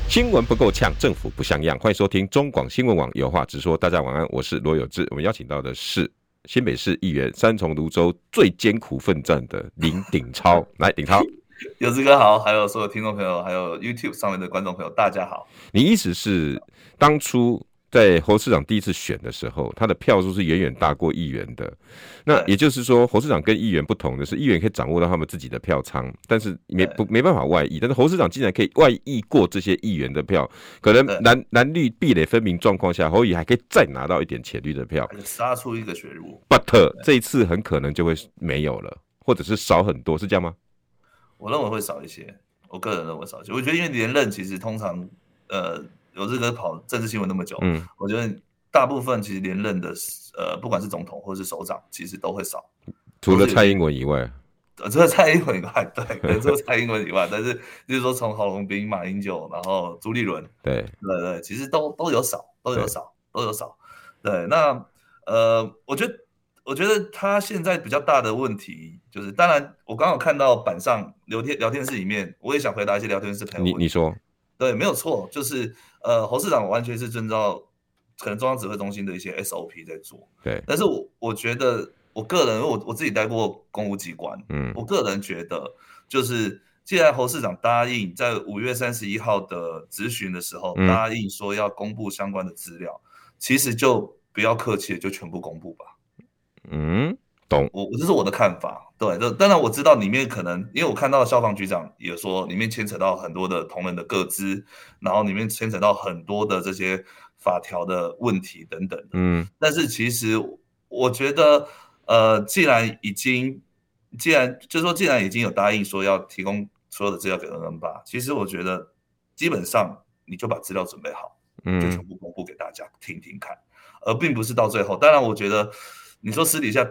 新闻不够呛，政府不像样，欢迎收听中广新闻网有话直说。大家晚安，我是罗有志。我们邀请到的是。新北市议员三重芦洲最艰苦奋战的林鼎超，来，鼎超，[LAUGHS] 有志哥好，还有所有听众朋友，还有 YouTube 上面的观众朋友，大家好。你意思是当初？在侯市长第一次选的时候，他的票数是远远大过议员的。那也就是说，侯市长跟议员不同的是，议员可以掌握到他们自己的票仓，但是没不没办法外溢。但是侯市长竟然可以外溢过这些议员的票，可能蓝蓝绿壁垒分明状况下，侯乙还可以再拿到一点浅绿的票，杀出一个血路。But 这一次很可能就会没有了，或者是少很多，是这样吗？我认为会少一些，我个人认为少一些。我觉得因为连任其实通常呃。有志哥跑政治新闻那么久，嗯，我觉得大部分其实连任的，呃，不管是总统或是首长，其实都会少，除了蔡英文以外，呃，除了蔡英文以外，[LAUGHS] 对，除了蔡英文以外，但是就是说从郝龙斌、马英九，然后朱立伦，对，对对，其实都都有少，都有少，都有少，对，那呃，我觉得，我觉得他现在比较大的问题就是，当然我刚好看到板上聊天聊天室里面，我也想回答一些聊天室朋友，你你说，对，没有错，就是。呃，侯市长完全是遵照可能中央指挥中心的一些 SOP 在做，对。但是我我觉得，我个人，我我自己待过公务机关，嗯，我个人觉得，就是既然侯市长答应在五月三十一号的咨询的时候答应说要公布相关的资料，嗯，其实就不要客气，就全部公布吧。嗯。懂我，这是我的看法。对，这当然我知道里面可能，因为我看到消防局长也说，里面牵扯到很多的同仁的各资，然后里面牵扯到很多的这些法条的问题等等。嗯，但是其实我觉得，呃，既然已经，既然就是说，既然已经有答应说要提供所有的资料给 2N8，其实我觉得基本上你就把资料准备好，嗯，就全部公布给大家听听看，而并不是到最后。当然，我觉得你说私底下。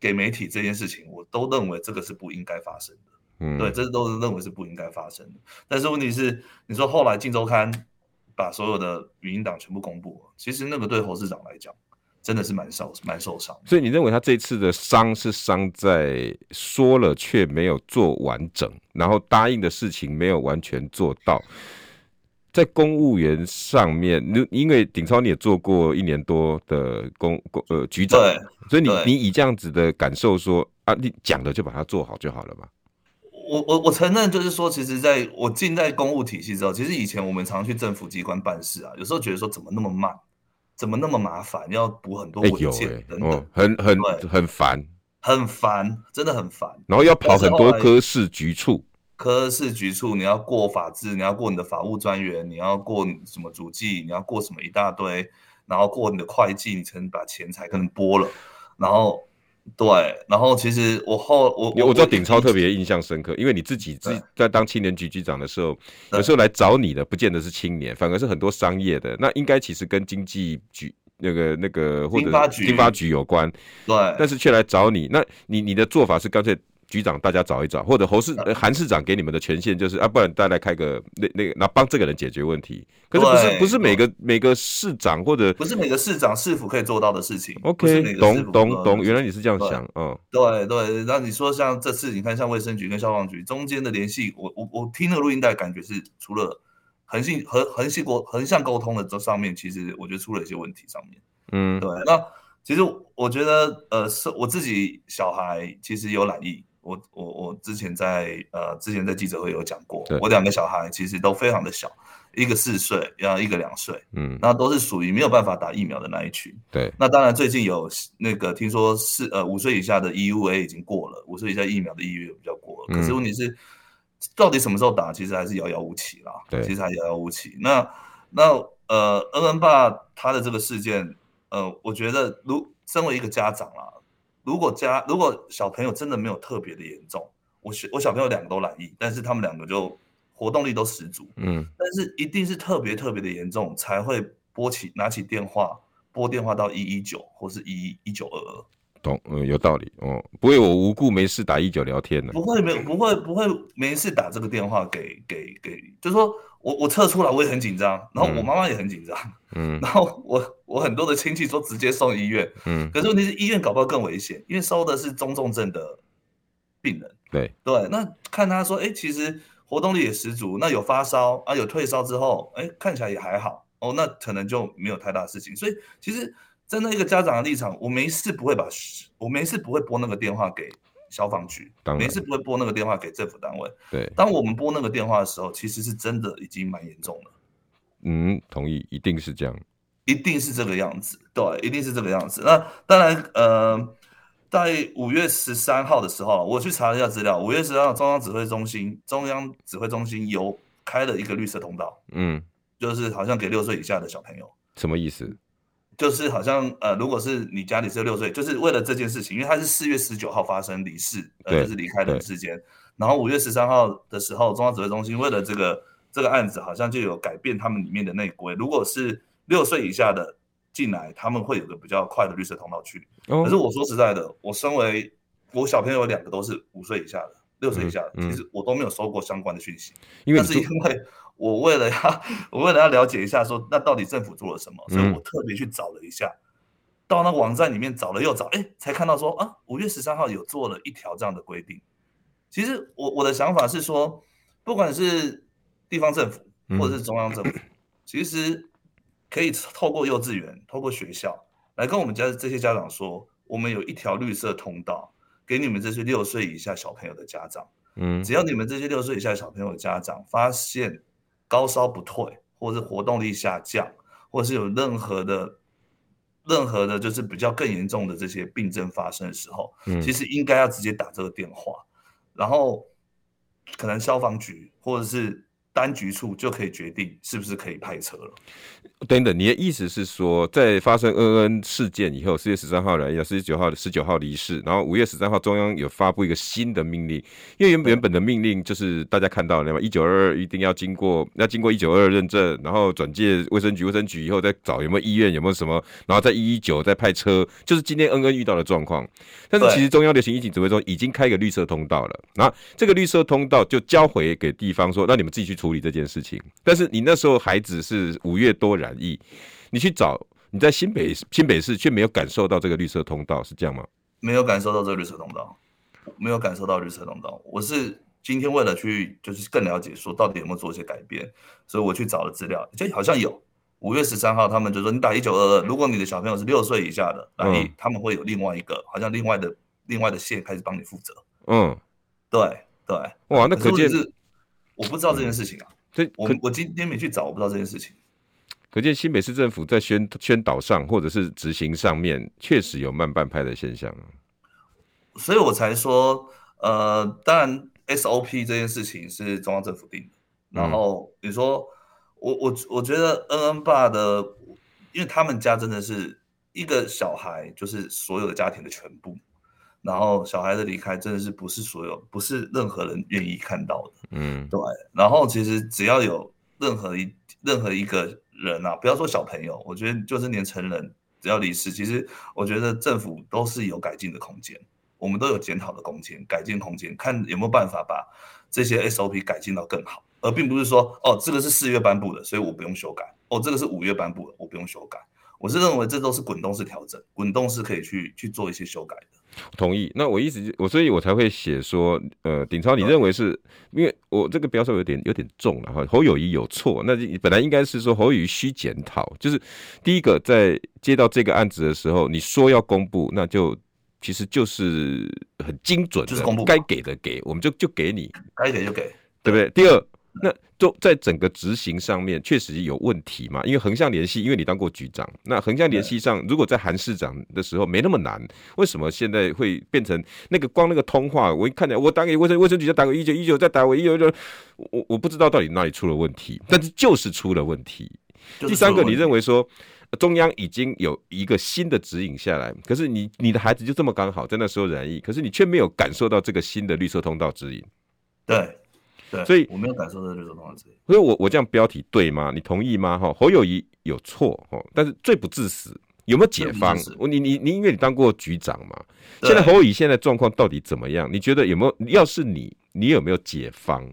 给媒体这件事情，我都认为这个是不应该发生的。嗯，对，这都是认为是不应该发生的。但是问题是，你说后来《镜周刊》把所有的语音档全部公布了，其实那个对侯市长来讲，真的是蛮受蛮受伤。所以你认为他这次的伤是伤在说了却没有做完整，然后答应的事情没有完全做到？在公务员上面，你因为鼎超你也做过一年多的公公呃局长，对，所以你你以这样子的感受说啊，你讲的就把它做好就好了嘛。我我我承认，就是说，其实在我进在公务体系之后，其实以前我们常去政府机关办事啊，有时候觉得说怎么那么慢，怎么那么麻烦，要补很多文件等等，很很很烦，很烦，真的很烦，然后要跑很多科室局处。科室局处，你要过法制，你要过你的法务专员，你要过什么主计，你要过什么一大堆，然后过你的会计，你才能把钱才可能拨了。然后，对，然后其实我后我我，我知道鼎超特别印象深刻，因为你自己自在当青年局局长的时候，有时候来找你的不见得是青年，反而是很多商业的，那应该其实跟经济局那个那个或者经发局有关，对，但是却来找你，那你你的做法是干脆。局长，大家找一找，或者侯市、韩市长给你们的权限就是啊，不然大家来开个那那个，那帮这个人解决问题。可是不是不是每个每个市长或者不是每个市长市府可以做到的事情。OK，懂懂懂，原来你是这样想，嗯，对对。那你说像这次，你看像卫生局跟消防局中间的联系，我我我听那个录音带，感觉是除了横向横横向沟横向沟通的这上面，其实我觉得出了一些问题上面。嗯，对。那其实我觉得呃，是我自己小孩其实有染疫。我我我之前在呃之前在记者会有讲过，我两个小孩其实都非常的小，一个四岁，然后一个两岁，嗯，那都是属于没有办法打疫苗的那一群。对，那当然最近有那个听说是呃五岁以下的 EUA 已经过了，五岁以下疫苗的 EUA 比较过了，可是问题是到底什么时候打，其实还是遥遥无期啦。对，其实还遥遥无期。那那呃恩恩爸他的这个事件，呃，我觉得如身为一个家长啦，如果家如果小朋友真的没有特别的严重，我小我小朋友两个都染疫，但是他们两个就活动力都十足，嗯，但是一定是特别特别的严重才会拨起拿起电话拨电话到一一九或是一一九二二，懂，嗯，有道理哦，不会我无故没事打一九聊天的，不会没不会不会没事打这个电话给给给，就是说我我测出来我也很紧张，然后我妈妈也很紧张，嗯，[LAUGHS] 然后我我很多的亲戚说直接送医院，嗯，可是问题是医院搞不好更危险，因为收的是中重症的病人，对。对，那看他说，哎，其实活动力也十足，那有发烧啊，有退烧之后，哎，看起来也还好。哦，那可能就没有太大事情。所以其实站在一个家长的立场，我没事不会把，我没事不会拨那个电话给消防局，没事不会拨那个电话给政府单位。对，当我们拨那个电话的时候，其实是真的已经蛮严重了。嗯，同意，一定是这样，一定是这个样子，对，一定是这个样子。那当然，呃。在五月十三号的时候，我去查了一下资料。五月十三号，中央指挥中心，中央指挥中心有开了一个绿色通道，嗯，就是好像给六岁以下的小朋友，什么意思？就是好像呃，如果是你家里是六岁，就是为了这件事情，因为他是四月十九号发生离世，呃，就是离开人世间。然后五月十三号的时候，中央指挥中心为了这个这个案子，好像就有改变他们里面的内规，如果是六岁以下的。进来，他们会有个比较快的绿色通道去。可是我说实在的，我身为我小朋友两个都是五岁以下的，六岁以下的，其实我都没有收过相关的讯息。因为是因为我为了要 [LAUGHS] 我为了要了解一下，说那到底政府做了什么，所以我特别去找了一下，到那个网站里面找了又找，哎，才看到说啊，五月十三号有做了一条这样的规定。其实我我的想法是说，不管是地方政府或者是中央政府，其实。可以透过幼稚园、透过学校来跟我们家这些家长说，我们有一条绿色通道给你们这些六岁以下小朋友的家长。嗯，只要你们这些六岁以下小朋友的家长发现高烧不退，或者是活动力下降，或者是有任何的、任何的，就是比较更严重的这些病症发生的时候，嗯，其实应该要直接打这个电话，然后可能消防局或者是。单局处就可以决定是不是可以派车了。等等，你的意思是说，在发生恩恩事件以后，四月十三号来，要四月九号十九号离世，然后五月十三号中央有发布一个新的命令，因为原原本的命令就是大家看到了嘛，一九二二一定要经过要经过一九二二认证，然后转介卫生局，卫生局以后再找有没有医院有没有什么，然后在一一九再派车，就是今天恩恩遇到的状况。但是其实中央流行疫情指挥中已经开一个绿色通道了，然后这个绿色通道就交回给地方说，让你们自己去处理这件事情。但是你那时候孩子是五月多染疫，你去找你在新北新北市却没有感受到这个绿色通道，是这样吗？没有感受到这个绿色通道，没有感受到绿色通道。我是今天为了去就是更了解说到底有没有做一些改变，所以我去找了资料，就好像有。五月十三号，他们就说你打一九二二，如果你的小朋友是六岁以下的，那你他们会有另外一个，好像另外的另外的线开始帮你负责。嗯，对对。哇，那可见是我不知道这件事情啊。所以我我今天没去找，我不知道这件事情。可见新北市政府在宣宣导上或者是执行上面，确实有慢半拍的现象。所以我才说，呃，当然 SOP 这件事情是中央政府定的，然后你说。我我我觉得恩恩爸的，因为他们家真的是一个小孩，就是所有的家庭的全部。然后小孩的离开真的是不是所有，不是任何人愿意看到的。嗯，对。然后其实只要有任何一任何一个人啊，不要说小朋友，我觉得就是连成人只要离世，其实我觉得政府都是有改进的空间，我们都有检讨的空间，改进空间，看有没有办法把这些 SOP 改进到更好。而并不是说，哦，这个是四月颁布的，所以我不用修改。哦，这个是五月颁布的，我不用修改。我是认为这都是滚动式调整，滚动式可以去去做一些修改的。同意。那我意思，我所以，我才会写说，呃，鼎超，你认为是因为我这个标准有点有点重了哈。侯友谊有错，那本来应该是说侯友谊需检讨。就是第一个，在接到这个案子的时候，你说要公布，那就其实就是很精准的，就是公布，该给的给，我们就就给你，该给就给，对不对？第二。那就在整个执行上面确实有问题嘛？因为横向联系，因为你当过局长，那横向联系上，如果在韩市长的时候没那么难，为什么现在会变成那个光那个通话？我一看见我打给卫生卫生局，再打个一九一九，再打我一九一九，我我不知道到底哪里出了问题，但是就是出了问题。第三个，你认为说中央已经有一个新的指引下来，可是你你的孩子就这么刚好在那时候染疫，可是你却没有感受到这个新的绿色通道指引，对。对，所以我没有感受到这种东西。所以我我这样标题对吗？你同意吗？哈，侯友谊有错哈，但是罪不至死，有没有解方？你你你，因为你当过局长嘛，现在侯友宜现在状况到底怎么样？你觉得有没有？要是你，你有没有解方？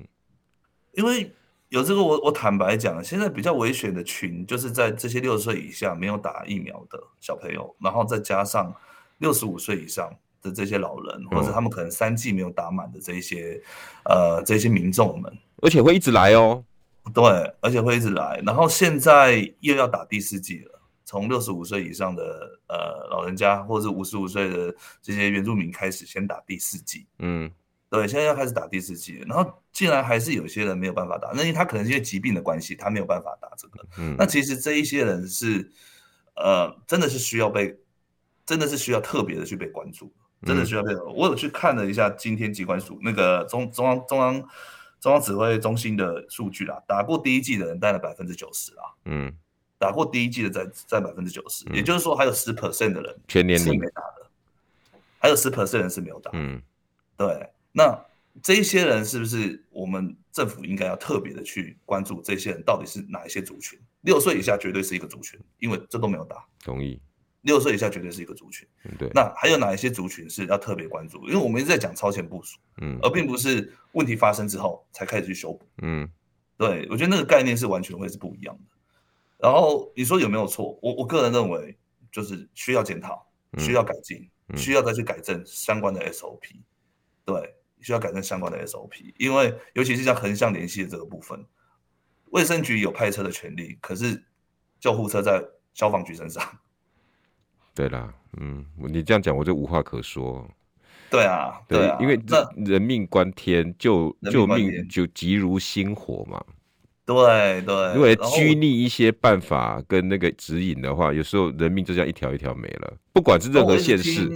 因为有这个，我我坦白讲，现在比较危险的群，就是在这些六十岁以下没有打疫苗的小朋友，然后再加上六十五岁以上。的这些老人，或者他们可能三剂没有打满的这一些，嗯、呃，这些民众们，而且会一直来哦，对，而且会一直来。然后现在又要打第四季了，从六十五岁以上的呃老人家，或者是五十五岁的这些原住民开始先打第四季。嗯，对，现在要开始打第四季了。然后竟然还是有些人没有办法打，那因为他可能是因为疾病的关系，他没有办法打这个。嗯，那其实这一些人是，呃，真的是需要被，真的是需要特别的去被关注。真的需要配合。我有去看了一下今天机关署那个中中央中央中央指挥中心的数据啦，打过第一季的人占了百分之九十啦。嗯，打过第一季的占占百分之九十，也就是说还有十 percent 的人全年龄没打的，还有十 percent 人是没有打。嗯，对。那这些人是不是我们政府应该要特别的去关注？这些人到底是哪一些族群？六岁以下绝对是一个族群，因为这都没有打。同意。六岁以下绝对是一个族群，对。那还有哪一些族群是要特别关注？因为我们一直在讲超前部署，嗯，而并不是问题发生之后才开始去修补，嗯，对。我觉得那个概念是完全会是不一样的。然后你说有没有错？我我个人认为就是需要检讨，需要改进，需要再去改正相关的 SOP，对，需要改正相关的 SOP。因为尤其是像横向联系的这个部分，卫生局有派车的权利，可是救护车在消防局身上。对啦，嗯，你这样讲我就无话可说。对啊，对，因为这人命关天，救救命就急如星火嘛。对对，如果拘泥一些办法跟那个指引的话，有时候人命就这样一条一条没了。不管是任何县市，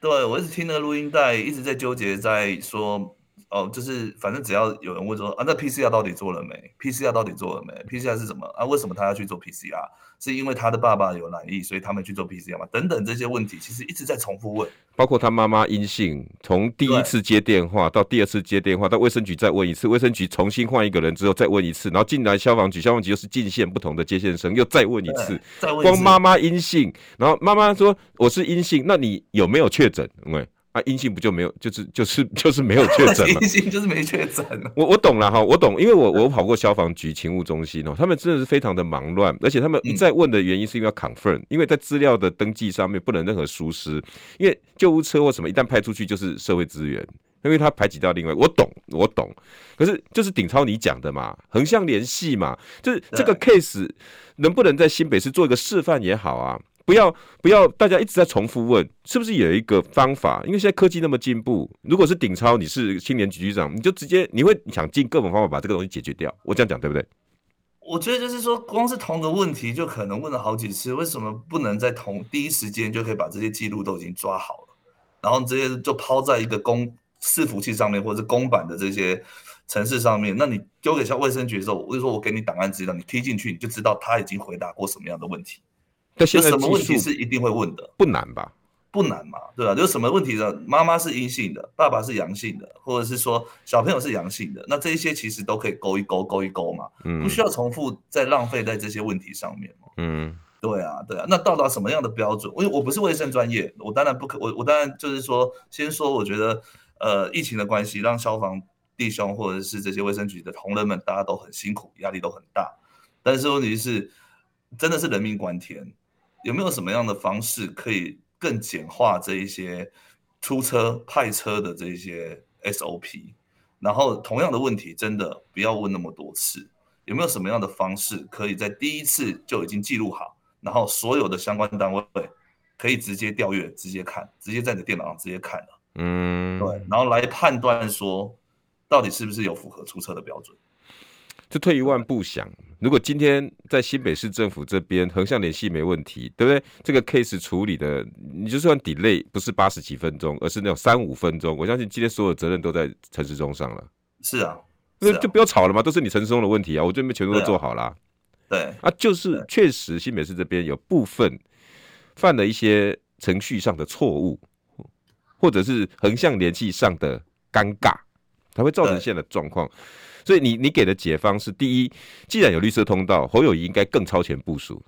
对我一直听那个录音带，一直在纠结，在说。哦，就是反正只要有人问说啊，那 PCR 到底做了没？PCR 到底做了没？PCR 是什么啊？为什么他要去做 PCR？是因为他的爸爸有染疫，所以他们去做 PCR 吗？等等这些问题，其实一直在重复问。包括他妈妈阴性，从第一次接电话到第二次接电话，到卫生局再问一次，卫生局重新换一个人之后再问一次，然后进来消防局，消防局又是进线不同的接线生，又再问一次，再问。光妈妈阴性，然后妈妈说我是阴性，那你有没有确诊？因为啊，阴性不就没有，就是就是 [LAUGHS] 就是没有确诊吗？[LAUGHS] 阴性就是没确诊。[LAUGHS] 我我懂了哈，我懂，因为我我跑过消防局勤务中心哦，他们真的是非常的忙乱，而且他们一再问的原因是因为要 confirm，因为在资料的登记上面不能任何疏失，因为救护车或什么一旦派出去就是社会资源，因为他排挤到另外，我懂我懂，可是就是鼎超你讲的嘛，横向联系嘛，就是这个 case 能不能在新北市做一个示范也好啊。不要不要，大家一直在重复问，是不是有一个方法？因为现在科技那么进步，如果是鼎超，你是青年局局长，你就直接你会想尽各种方法把这个东西解决掉。我这样讲对不对？我觉得就是说，光是同个问题就可能问了好几次，为什么不能在同第一时间就可以把这些记录都已经抓好了，然后直接就抛在一个公伺服器上面，或者是公版的这些城市上面？那你丢给像卫生局的时候，我就说我给你档案资料，你踢进去，你就知道他已经回答过什么样的问题。那现在什么问题是一定会问的？不难吧？不难嘛，对吧？就是什么问题呢？妈妈是阴性的，爸爸是阳性的，或者是说小朋友是阳性的，那这一些其实都可以勾一勾，勾一勾嘛，嗯，不需要重复再浪费在这些问题上面嘛，嗯，对啊，对啊。那到达什么样的标准？因为我不是卫生专业，我当然不可，我我当然就是说，先说，我觉得，呃，疫情的关系，让消防弟兄或者是这些卫生局的同仁们，大家都很辛苦，压力都很大。但是问题是，真的是人命关天。有没有什么样的方式可以更简化这一些出车派车的这一些 SOP？然后同样的问题，真的不要问那么多次。有没有什么样的方式可以在第一次就已经记录好，然后所有的相关单位可以直接调阅、直接看、直接在你的电脑上直接看了？嗯，对，然后来判断说到底是不是有符合出车的标准。就退一万步想，如果今天在新北市政府这边横向联系没问题，对不对？这个 case 处理的，你就算 delay 不是八十几分钟，而是那种三五分钟，我相信今天所有责任都在陈世忠上了。是啊，那就不要吵了嘛，都是你陈世忠的问题啊，我这边全部都做好了。对啊，就是确实新北市这边有部分犯了一些程序上的错误，或者是横向联系上的尴尬，才会造成现在的状况。所以你你给的解方是：第一，既然有绿色通道，侯友谊应该更超前部署。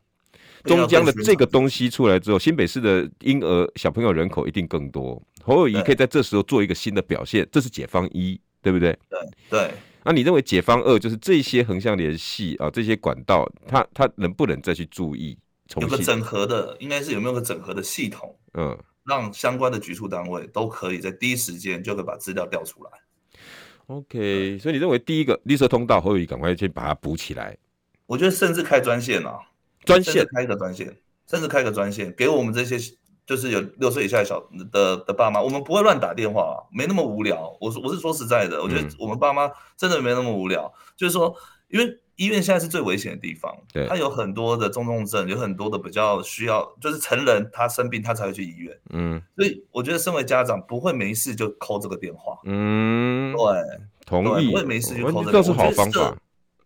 中江的这个东西出来之后，新北市的婴儿小朋友人口一定更多，侯友谊可以在这时候做一个新的表现，这是解方一，对不对？对对。那你认为解方二就是这些横向联系啊，这些管道，它它能不能再去注意？有个整合的，应该是有没有个整合的系统？嗯，让相关的局处单位都可以在第一时间就可以把资料调出来。OK，所以你认为第一个绿色通道，侯友谊赶快去把它补起来？我觉得甚至开专线啊，专线。开一个专线，甚至开个专线，给我们这些就是有六岁以下的小的的爸妈，我们不会乱打电话啊，没那么无聊。我我是说实在的，我觉得我们爸妈真的没那么无聊，嗯、就是说，因为医院现在是最危险的地方，对，他有很多的重症症，有很多的比较需要，就是成人他生病他才会去医院，嗯，所以我觉得身为家长不会没事就 call 这个电话，嗯，对，同意，不会没事就 call 这个，这是好方法。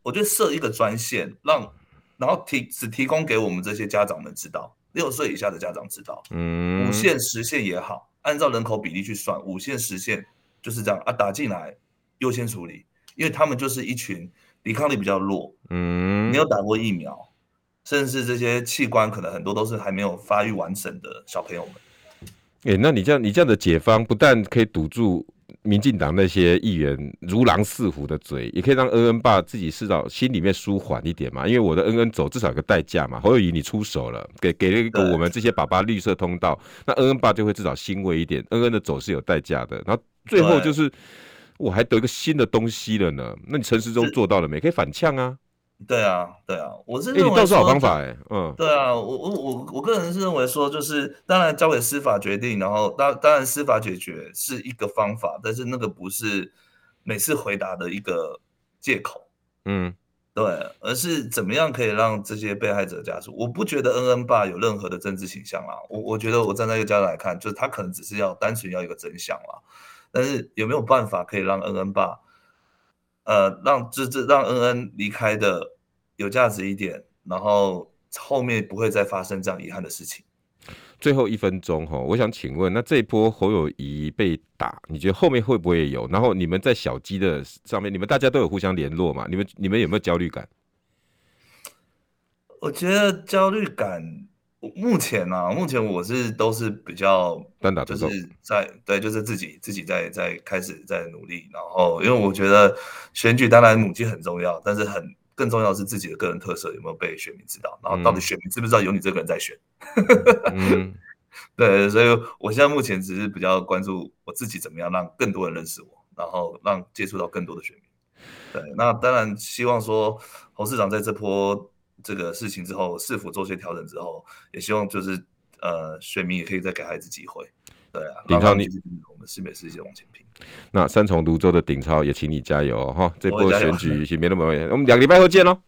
我觉得设一个专线，让然后提只提供给我们这些家长们知道，六岁以下的家长知道，嗯，五线十线也好，按照人口比例去算，五线十线就是这样啊，打进来优先处理，因为他们就是一群。抵抗力比较弱，嗯，没有打过疫苗，甚至这些器官可能很多都是还没有发育完整的小朋友们。哎、欸，那你这样，你这样的解方不但可以堵住民进党那些议员如狼似虎的嘴，也可以让恩恩爸自己至少心里面舒缓一点嘛。因为我的恩恩走至少有个代价嘛，侯友宜你出手了，给给了一个我们这些爸爸绿色通道，那恩恩爸就会至少欣慰一点。恩恩的走是有代价的，然后最后就是。我还得一个新的东西了呢，那你陈时中做到了没？可以反呛啊？对啊，对啊，我是认为，欸、你倒是好方法哎、欸，嗯，对啊，我我我我个人是认为说，就是当然交给司法决定，然后当当然司法解决是一个方法，但是那个不是每次回答的一个借口，嗯，对，而是怎么样可以让这些被害者家属，我不觉得恩恩爸有任何的政治倾向啦，我我觉得我站在一个家长来看，就是他可能只是要单纯要一个真相啦。但是有没有办法可以让恩恩爸，呃，让这这让恩恩离开的有价值一点，然后后面不会再发生这样遗憾的事情。最后一分钟哈，我想请问，那这一波侯友谊被打，你觉得后面会不会有？然后你们在小鸡的上面，你们大家都有互相联络嘛？你们你们有没有焦虑感？我觉得焦虑感。目前呢、啊，目前我是都是比较单打独斗，就是在对，就是自己自己在在开始在努力，然后因为我觉得选举当然母鸡很重要，但是很更重要的是自己的个人特色有没有被选民知道，然后到底选民知不知道有你这个人在选？嗯、[LAUGHS] 对，所以我现在目前只是比较关注我自己怎么样让更多人认识我，然后让接触到更多的选民。对，那当然希望说侯市长在这波。这个事情之后，是否做些调整之后，也希望就是呃，选民也可以再给孩子机会。对啊，顶超你我们新北市一起往前拼。那三重泸州的顶超也请你加油哈、哦，这波选举也没那么危险。我们两个礼拜后见喽。